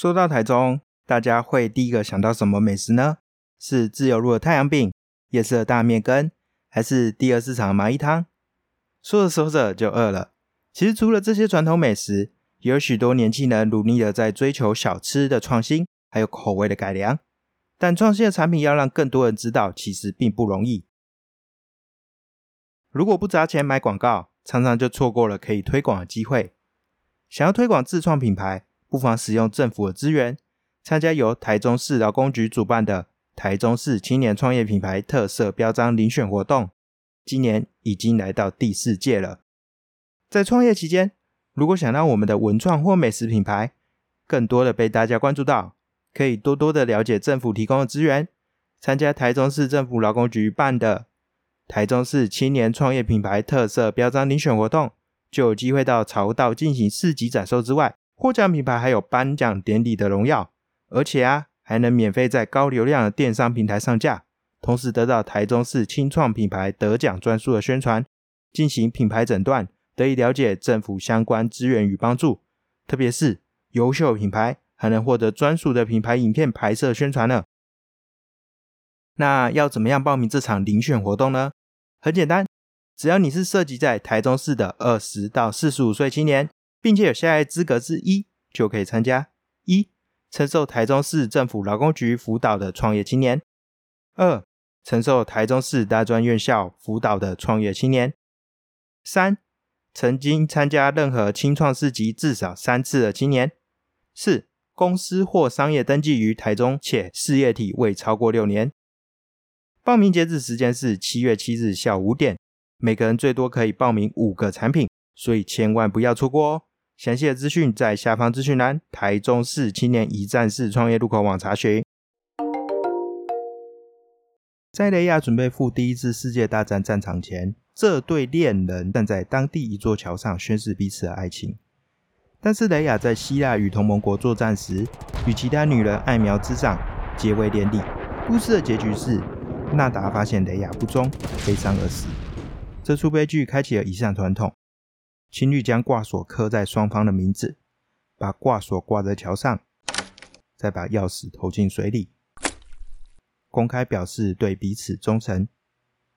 说到台中，大家会第一个想到什么美食呢？是自由路的太阳饼、夜市的大面羹，还是第二市场的麻衣汤？说着说着就饿了。其实除了这些传统美食，也有许多年轻人努力的在追求小吃的创新，还有口味的改良。但创新的产品要让更多人知道，其实并不容易。如果不砸钱买广告，常常就错过了可以推广的机会。想要推广自创品牌，不妨使用政府的资源，参加由台中市劳工局主办的台中市青年创业品牌特色标章遴选活动。今年已经来到第四届了。在创业期间，如果想让我们的文创或美食品牌更多的被大家关注到，可以多多的了解政府提供的资源，参加台中市政府劳工局办的台中市青年创业品牌特色标章遴选活动，就有机会到潮道进行市级展售之外，获奖品牌还有颁奖典礼的荣耀，而且啊，还能免费在高流量的电商平台上架，同时得到台中市青创品牌得奖专属的宣传，进行品牌诊断。得以了解政府相关资源与帮助，特别是优秀品牌还能获得专属的品牌影片拍摄宣传呢。那要怎么样报名这场遴选活动呢？很简单，只要你是涉及在台中市的二十到四十五岁青年，并且有下列资格之一，就可以参加：一、承受台中市政府劳工局辅导的创业青年；二、承受台中市大专院校辅导的创业青年；三。曾经参加任何青创市集至少三次的青年，四公司或商业登记于台中且事业体未超过六年。报名截止时间是七月七日下午五点，每个人最多可以报名五个产品，所以千万不要错过哦。详细的资讯在下方资讯栏台中市青年一站式创业入口网查询。在雷亚准备赴第一次世界大战战场前。这对恋人站在当地一座桥上宣誓彼此的爱情，但是雷亚在希腊与同盟国作战时，与其他女人爱苗之上，结为连理。故事的结局是，纳达发现雷亚不忠，悲伤而死。这出悲剧开启了以上传统：情侣将挂锁刻在双方的名字，把挂锁挂在桥上，再把钥匙投进水里，公开表示对彼此忠诚。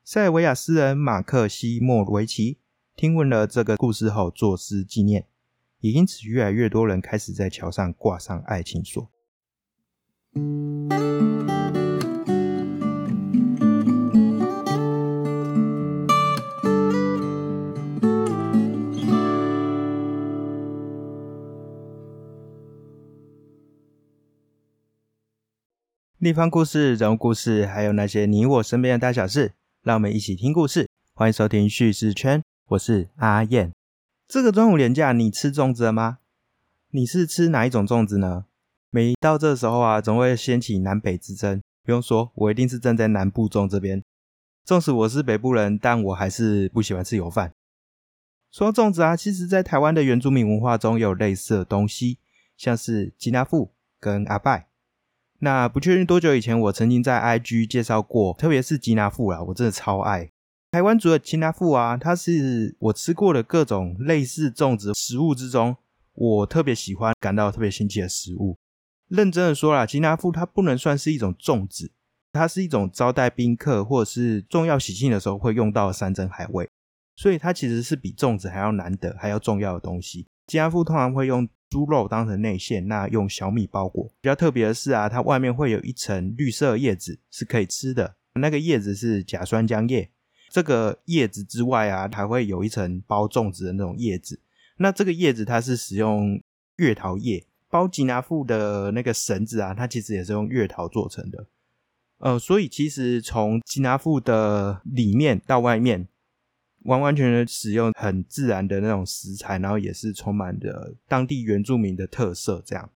塞尔维亚诗人马克西莫维奇听闻了这个故事后作诗纪念，也因此越来越多人开始在桥上挂上爱情锁。地方故事、人物故事，还有那些你我身边的大小事。让我们一起听故事，欢迎收听叙事圈，我是阿燕。这个端午连假，你吃粽子了吗？你是吃哪一种粽子呢？每到这时候啊，总会掀起南北之争。不用说，我一定是站在南部粽这边。纵使我是北部人，但我还是不喜欢吃油饭。说粽子啊，其实在台湾的原住民文化中有类似的东西，像是吉拿富跟阿拜。那不确定多久以前，我曾经在 IG 介绍过，特别是吉拿富啦，我真的超爱台湾族的吉拿富啊，它是我吃过的各种类似粽子食物之中，我特别喜欢、感到特别新奇的食物。认真的说啦，吉拿富它不能算是一种粽子，它是一种招待宾客或者是重要喜庆的时候会用到的山珍海味，所以它其实是比粽子还要难得、还要重要的东西。吉拿富通常会用。猪肉当成内馅，那用小米包裹。比较特别的是啊，它外面会有一层绿色叶子，是可以吃的。那个叶子是甲酸浆叶。这个叶子之外啊，还会有一层包粽子的那种叶子。那这个叶子它是使用月桃叶包吉拿富的那个绳子啊，它其实也是用月桃做成的。呃，所以其实从吉拿富的里面到外面。完完全全使用很自然的那种食材，然后也是充满着当地原住民的特色。这样，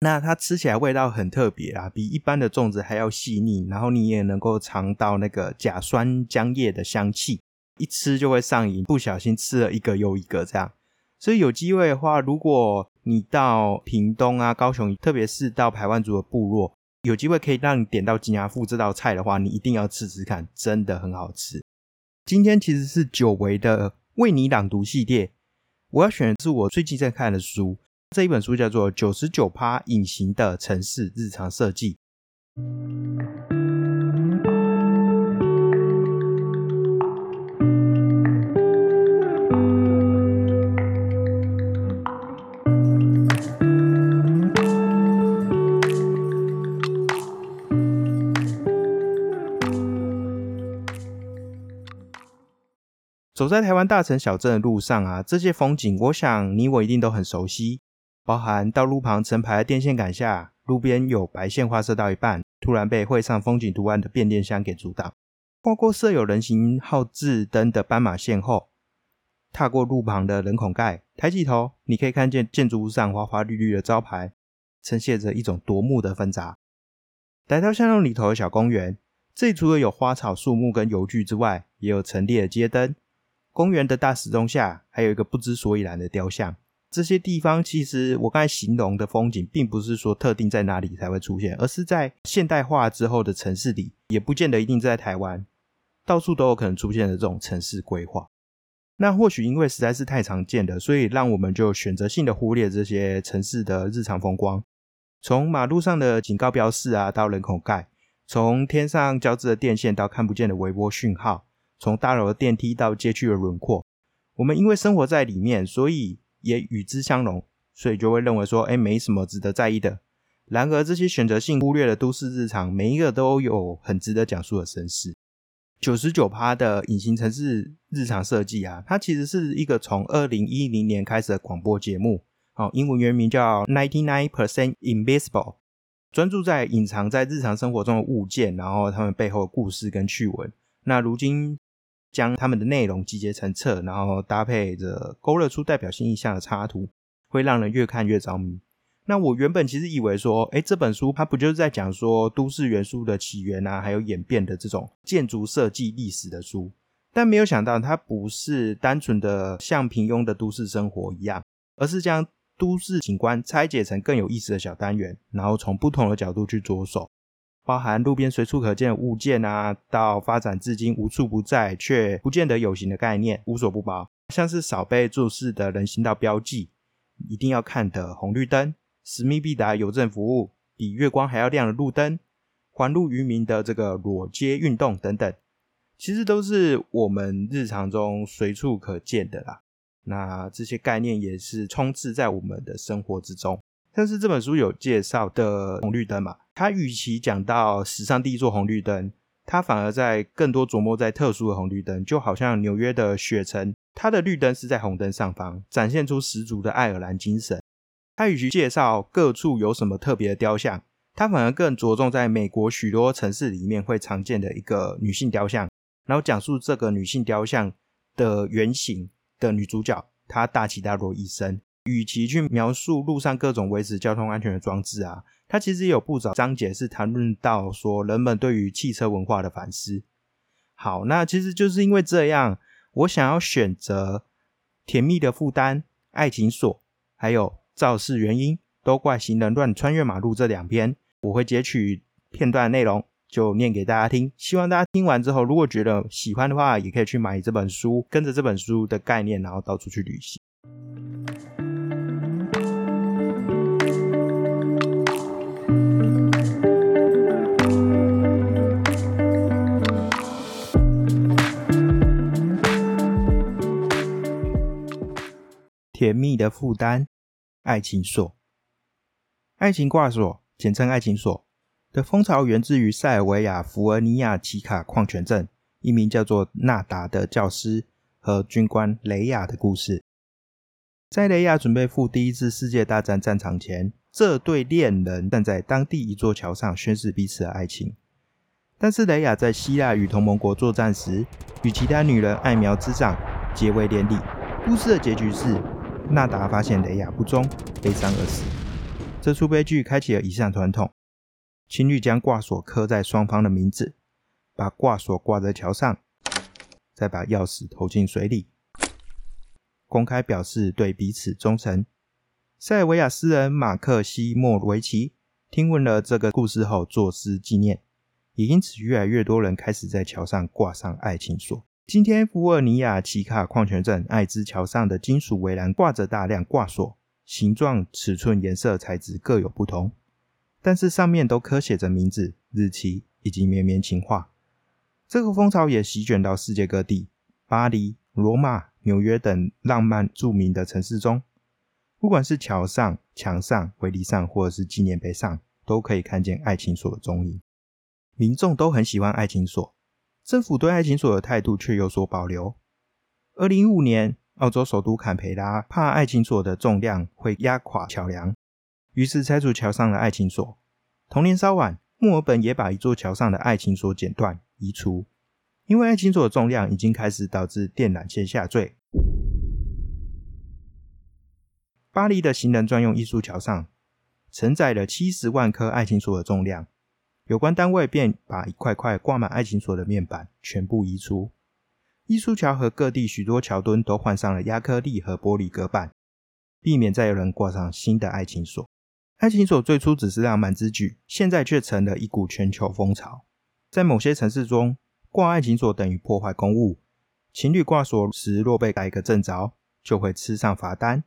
那它吃起来味道很特别啊，比一般的粽子还要细腻。然后你也能够尝到那个甲酸浆叶的香气，一吃就会上瘾，不小心吃了一个又一个这样。所以有机会的话，如果你到屏东啊、高雄，特别是到排湾族的部落，有机会可以让你点到金牙富这道菜的话，你一定要吃吃看，真的很好吃。今天其实是久违的为你朗读系列，我要选的是我最近在看的书。这一本书叫做《九十九趴隐形的城市日常设计》。走在台湾大城小镇的路上啊，这些风景，我想你我一定都很熟悉。包含道路旁成排的电线杆下，路边有白线画设到一半，突然被绘上风景图案的变电箱给阻挡；跨过设有人行号志灯的斑马线后，踏过路旁的人孔盖，抬起头，你可以看见建筑物上花花绿绿的招牌，呈现着一种夺目的纷杂。来到巷弄里头的小公园，这里除了有花草树木跟油具之外，也有陈列的街灯。公园的大石钟下，还有一个不知所以然的雕像。这些地方其实我刚才形容的风景，并不是说特定在哪里才会出现，而是在现代化之后的城市里，也不见得一定在台湾，到处都有可能出现的这种城市规划。那或许因为实在是太常见了，所以让我们就选择性的忽略这些城市的日常风光。从马路上的警告标示啊，到人口盖，从天上交织的电线到看不见的微波讯号。从大楼的电梯到街区的轮廓，我们因为生活在里面，所以也与之相融，所以就会认为说，哎，没什么值得在意的。然而，这些选择性忽略的都市日常，每一个都有很值得讲述的身世。九十九趴的隐形城市日常设计啊，它其实是一个从二零一零年开始的广播节目，好，英文原名叫 Ninety Nine Percent Invisible，专注在隐藏在日常生活中的物件，然后他们背后的故事跟趣闻。那如今。将他们的内容集结成册，然后搭配着勾勒出代表性意象的插图，会让人越看越着迷。那我原本其实以为说，哎，这本书它不就是在讲说都市元素的起源啊，还有演变的这种建筑设计历史的书，但没有想到它不是单纯的像平庸的都市生活一样，而是将都市景观拆解成更有意思的小单元，然后从不同的角度去着手。包含路边随处可见的物件啊，到发展至今无处不在却不见得有形的概念，无所不包。像是少被注视的人行道标记，一定要看的红绿灯，使命必达邮政服务，比月光还要亮的路灯，还路于民的这个裸街运动等等，其实都是我们日常中随处可见的啦。那这些概念也是充斥在我们的生活之中。但是这本书有介绍的红绿灯嘛？它与其讲到史上第一座红绿灯，它反而在更多琢磨在特殊的红绿灯，就好像纽约的雪城，它的绿灯是在红灯上方，展现出十足的爱尔兰精神。它与其介绍各处有什么特别的雕像，它反而更着重在美国许多城市里面会常见的一个女性雕像，然后讲述这个女性雕像的原型的女主角，她大起大落一生。与其去描述路上各种维持交通安全的装置啊，它其实有不少章节是谈论到说人们对于汽车文化的反思。好，那其实就是因为这样，我想要选择《甜蜜的负担》《爱情锁》还有《肇事原因》，都怪行人乱穿越马路这两篇，我会截取片段内容就念给大家听。希望大家听完之后，如果觉得喜欢的话，也可以去买这本书，跟着这本书的概念，然后到处去旅行。甜蜜的负担，爱情锁，爱情挂锁，简称爱情锁的风潮源自于塞尔维亚福尔尼亚奇卡矿泉镇一名叫做纳达的教师和军官雷亚的故事。在雷亚准备赴第一次世界大战战场前，这对恋人站在当地一座桥上宣誓彼此的爱情。但是雷亚在希腊与同盟国作战时，与其他女人爱苗之上，结为连理。故事的结局是。纳达发现雷亚不忠，悲伤而死。这出悲剧开启了以上传统：情侣将挂锁刻在双方的名字，把挂锁挂在桥上，再把钥匙投进水里，公开表示对彼此忠诚。塞尔维亚诗人马克西莫维奇听闻了这个故事后作诗纪念，也因此越来越多人开始在桥上挂上爱情锁。今天，福尔尼亚奇卡矿泉镇艾兹桥上的金属围栏挂着大量挂锁，形状、尺寸、颜色、材质各有不同，但是上面都刻写着名字、日期以及绵绵情话。这个风潮也席卷到世界各地，巴黎、罗马、纽约等浪漫著名的城市中，不管是桥上、墙上、围篱上，或者是纪念碑上，都可以看见爱情锁的踪影。民众都很喜欢爱情锁，政府对爱情锁的态度却有所保留。二零一五年，澳洲首都坎培拉怕爱情锁的重量会压垮桥梁，于是拆除桥上的爱情锁。同年稍晚，墨尔本也把一座桥上的爱情锁剪断。移除，因为爱情锁的重量已经开始导致电缆线下坠。巴黎的行人专用艺术桥上承载了七十万颗爱情锁的重量，有关单位便把一块块挂满爱情锁的面板全部移出。艺术桥和各地许多桥墩都换上了亚克力和玻璃隔板，避免再有人挂上新的爱情锁。爱情锁最初只是浪漫之举，现在却成了一股全球风潮。在某些城市中，挂爱情锁等于破坏公物。情侣挂锁时若被逮个正着，就会吃上罚单。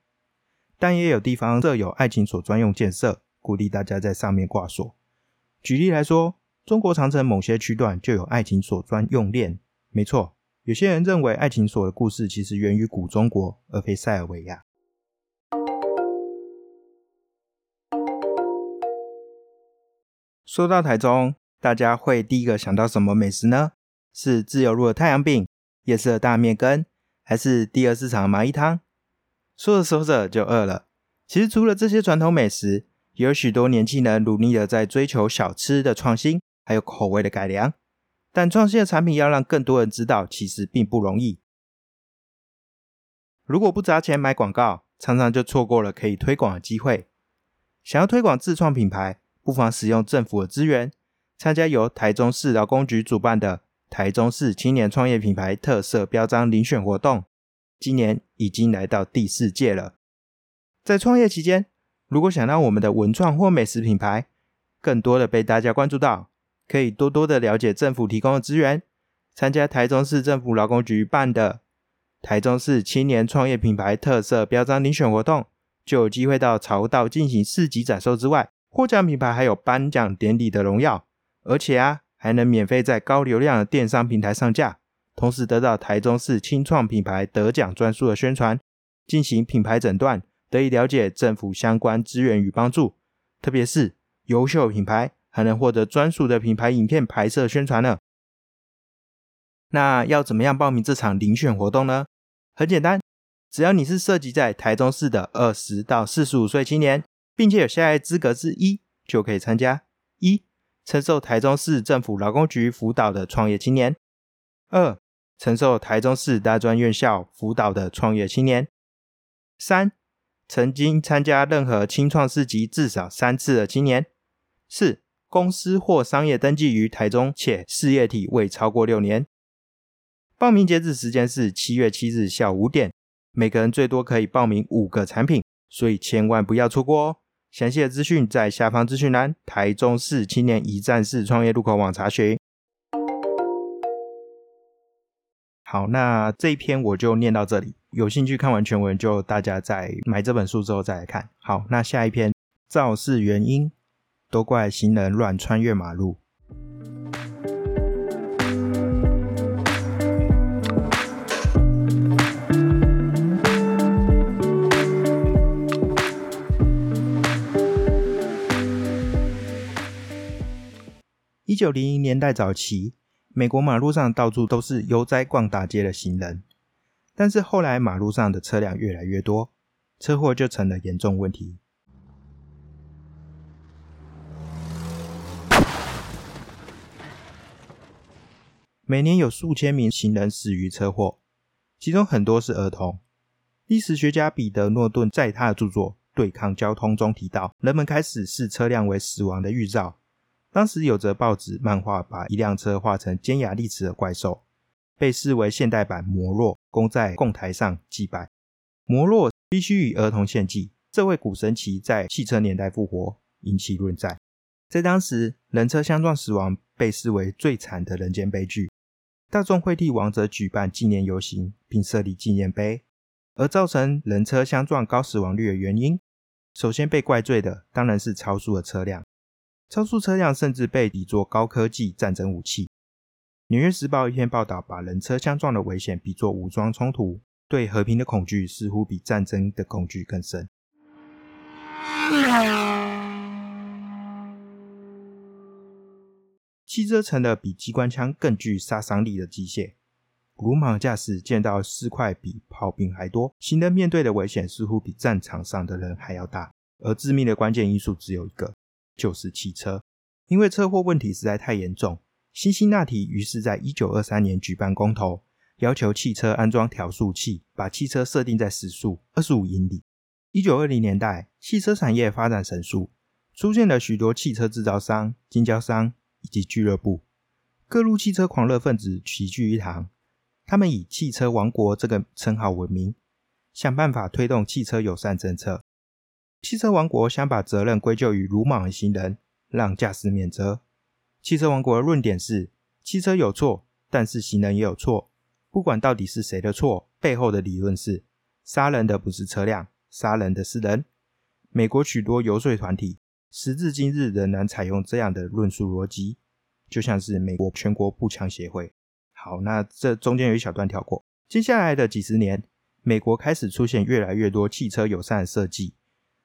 但也有地方设有爱情锁专用建设，鼓励大家在上面挂锁。举例来说，中国长城某些区段就有爱情锁专用链。没错，有些人认为爱情锁的故事其实源于古中国，而非塞尔维亚。说到台中。大家会第一个想到什么美食呢？是自由路的太阳饼、夜市的大面羹，还是第二市场的蚂蚁汤？说着说着就饿了。其实除了这些传统美食，也有许多年轻人努力的在追求小吃的创新，还有口味的改良。但创新的产品要让更多人知道，其实并不容易。如果不砸钱买广告，常常就错过了可以推广的机会。想要推广自创品牌，不妨使用政府的资源。参加由台中市劳工局主办的台中市青年创业品牌特色标章遴选活动，今年已经来到第四届了。在创业期间，如果想让我们的文创或美食品牌更多的被大家关注到，可以多多的了解政府提供的资源，参加台中市政府劳工局办的台中市青年创业品牌特色标章遴选活动，就有机会到潮道进行市级展售之外，获奖品牌还有颁奖典礼的荣耀。而且啊，还能免费在高流量的电商平台上架，同时得到台中市青创品牌得奖专属的宣传，进行品牌诊断，得以了解政府相关资源与帮助。特别是优秀品牌还能获得专属的品牌影片拍摄宣传呢。那要怎么样报名这场遴选活动呢？很简单，只要你是涉及在台中市的二十到四十五岁青年，并且有下列资格之一，就可以参加一。承受台中市政府劳工局辅导的创业青年；二、承受台中市大专院校辅导的创业青年；三、曾经参加任何青创市集至少三次的青年；四、公司或商业登记于台中且事业体未超过六年。报名截止时间是七月七日下午五点，每个人最多可以报名五个产品，所以千万不要错过哦。详细的资讯在下方资讯栏，台中市青年一站式创业入口网查询。好，那这一篇我就念到这里。有兴趣看完全文，就大家在买这本书之后再来看。好，那下一篇肇事原因都怪行人乱穿越马路。一九零零年代早期，美国马路上到处都是悠哉逛大街的行人，但是后来马路上的车辆越来越多，车祸就成了严重问题。每年有数千名行人死于车祸，其中很多是儿童。历史学家彼得·诺顿在他的著作《对抗交通》中提到，人们开始视车辆为死亡的预兆。当时有着报纸漫画把一辆车画成尖牙利齿的怪兽，被视为现代版摩洛，供在供台上祭拜。摩洛必须与儿童献祭，这位古神奇在汽车年代复活，引起论战。在当时，人车相撞死亡被视为最惨的人间悲剧，大众会替亡者举办纪念游行，并设立纪念碑。而造成人车相撞高死亡率的原因，首先被怪罪的当然是超速的车辆，超速车辆甚至被比作高科技战争武器。《纽约时报》一篇报道把人车相撞的危险比作武装冲突，对和平的恐惧似乎比战争的恐惧更深。汽车成了比机关枪更具杀伤力的机械。鲁莽驾驶见到尸块比炮兵还多，行人面对的危险似乎比战场上的人还要大。而致命的关键因素只有一个，就是汽车。因为车祸问题实在太严重，辛辛那提于是在一九二三年举办公投，要求汽车安装调速器，把汽车设定在时速二十五英里。一九二零年代，汽车产业发展神速，出现了许多汽车制造商、经销商以及俱乐部，各路汽车狂热分子齐聚一堂。他们以“汽车王国”这个称号闻名，想办法推动汽车友善政策。汽车王国想把责任归咎于鲁莽的行人，让驾驶免责。汽车王国的论点是：汽车有错，但是行人也有错。不管到底是谁的错，背后的理论是：杀人的不是车辆，杀人的是人。美国许多游说团体时至今日仍然采用这样的论述逻辑，就像是美国全国步枪协会。好，那这中间有一小段跳过。接下来的几十年，美国开始出现越来越多汽车友善的设计，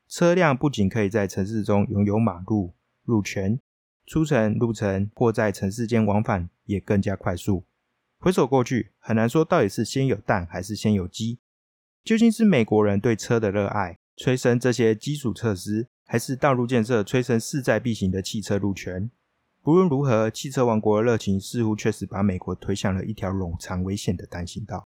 车辆不仅可以在城市中拥有马路、路权，出城、入城或在城市间往返也更加快速。回首过去，很难说到底是先有蛋还是先有鸡。究竟是美国人对车的热爱催生这些基础设施，还是道路建设催生势在必行的汽车路权？不论如何，汽车王国的热情似乎确实把美国推向了一条冗长危险的单行道。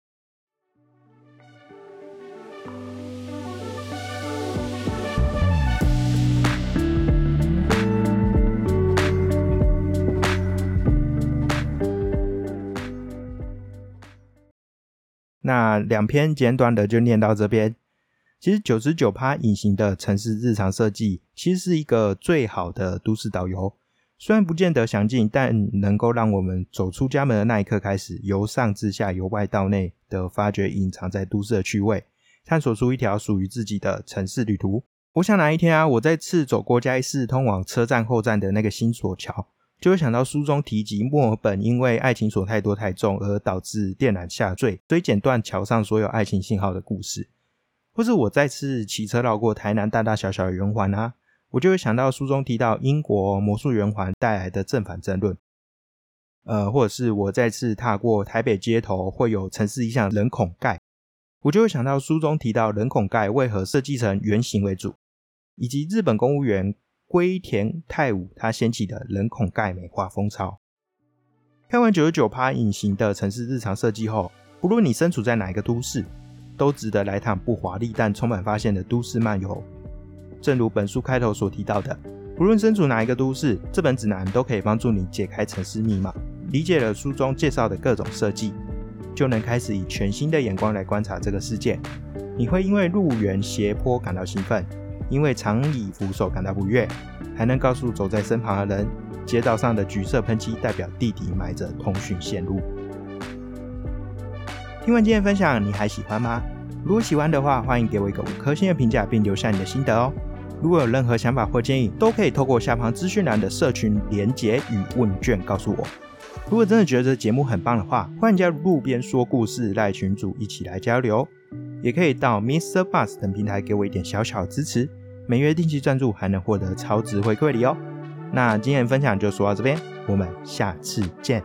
那两篇简短的就念到这边。其实九十九趴隐形的城市日常设计，其实是一个最好的都市导游。虽然不见得详尽，但能够让我们走出家门的那一刻开始，由上至下、由外到内的发掘隐藏在都市的趣味，探索出一条属于自己的城市旅途。我想哪一天啊，我再次走过嘉义市通往车站后站的那个新索桥，就会想到书中提及墨尔本因为爱情锁太多太重而导致电缆下坠，所以剪断桥上所有爱情信号的故事，或是我再次骑车绕过台南大大小小的圆环啊。我就会想到书中提到英国魔术圆环带来的正反争论，呃，或者是我再次踏过台北街头会有城市意象人孔盖，我就会想到书中提到人孔盖为何设计成圆形为主，以及日本公务员龟田太武他掀起的人孔盖美化风潮。看完九十九趴隐形的城市日常设计后，不论你身处在哪一个都市，都值得来趟不华丽但充满发现的都市漫游。正如本书开头所提到的，不论身处哪一个都市，这本指南都可以帮助你解开城市密码。理解了书中介绍的各种设计，就能开始以全新的眼光来观察这个世界。你会因为路缘斜坡感到兴奋，因为长椅扶手感到不悦，还能告诉走在身旁的人，街道上的橘色喷漆代表地底埋着通讯线路。听完今天分享，你还喜欢吗？如果喜欢的话，欢迎给我一个五颗星的评价，并留下你的心得哦。如果有任何想法或建议，都可以透过下方资讯栏的社群连结与问卷告诉我。如果真的觉得这节目很棒的话，欢迎加入路边说故事赖群组一起来交流，也可以到 Mr. Bus 等平台给我一点小小支持，每月定期赞助还能获得超值回馈礼哦。那今天的分享就说到这边，我们下次见。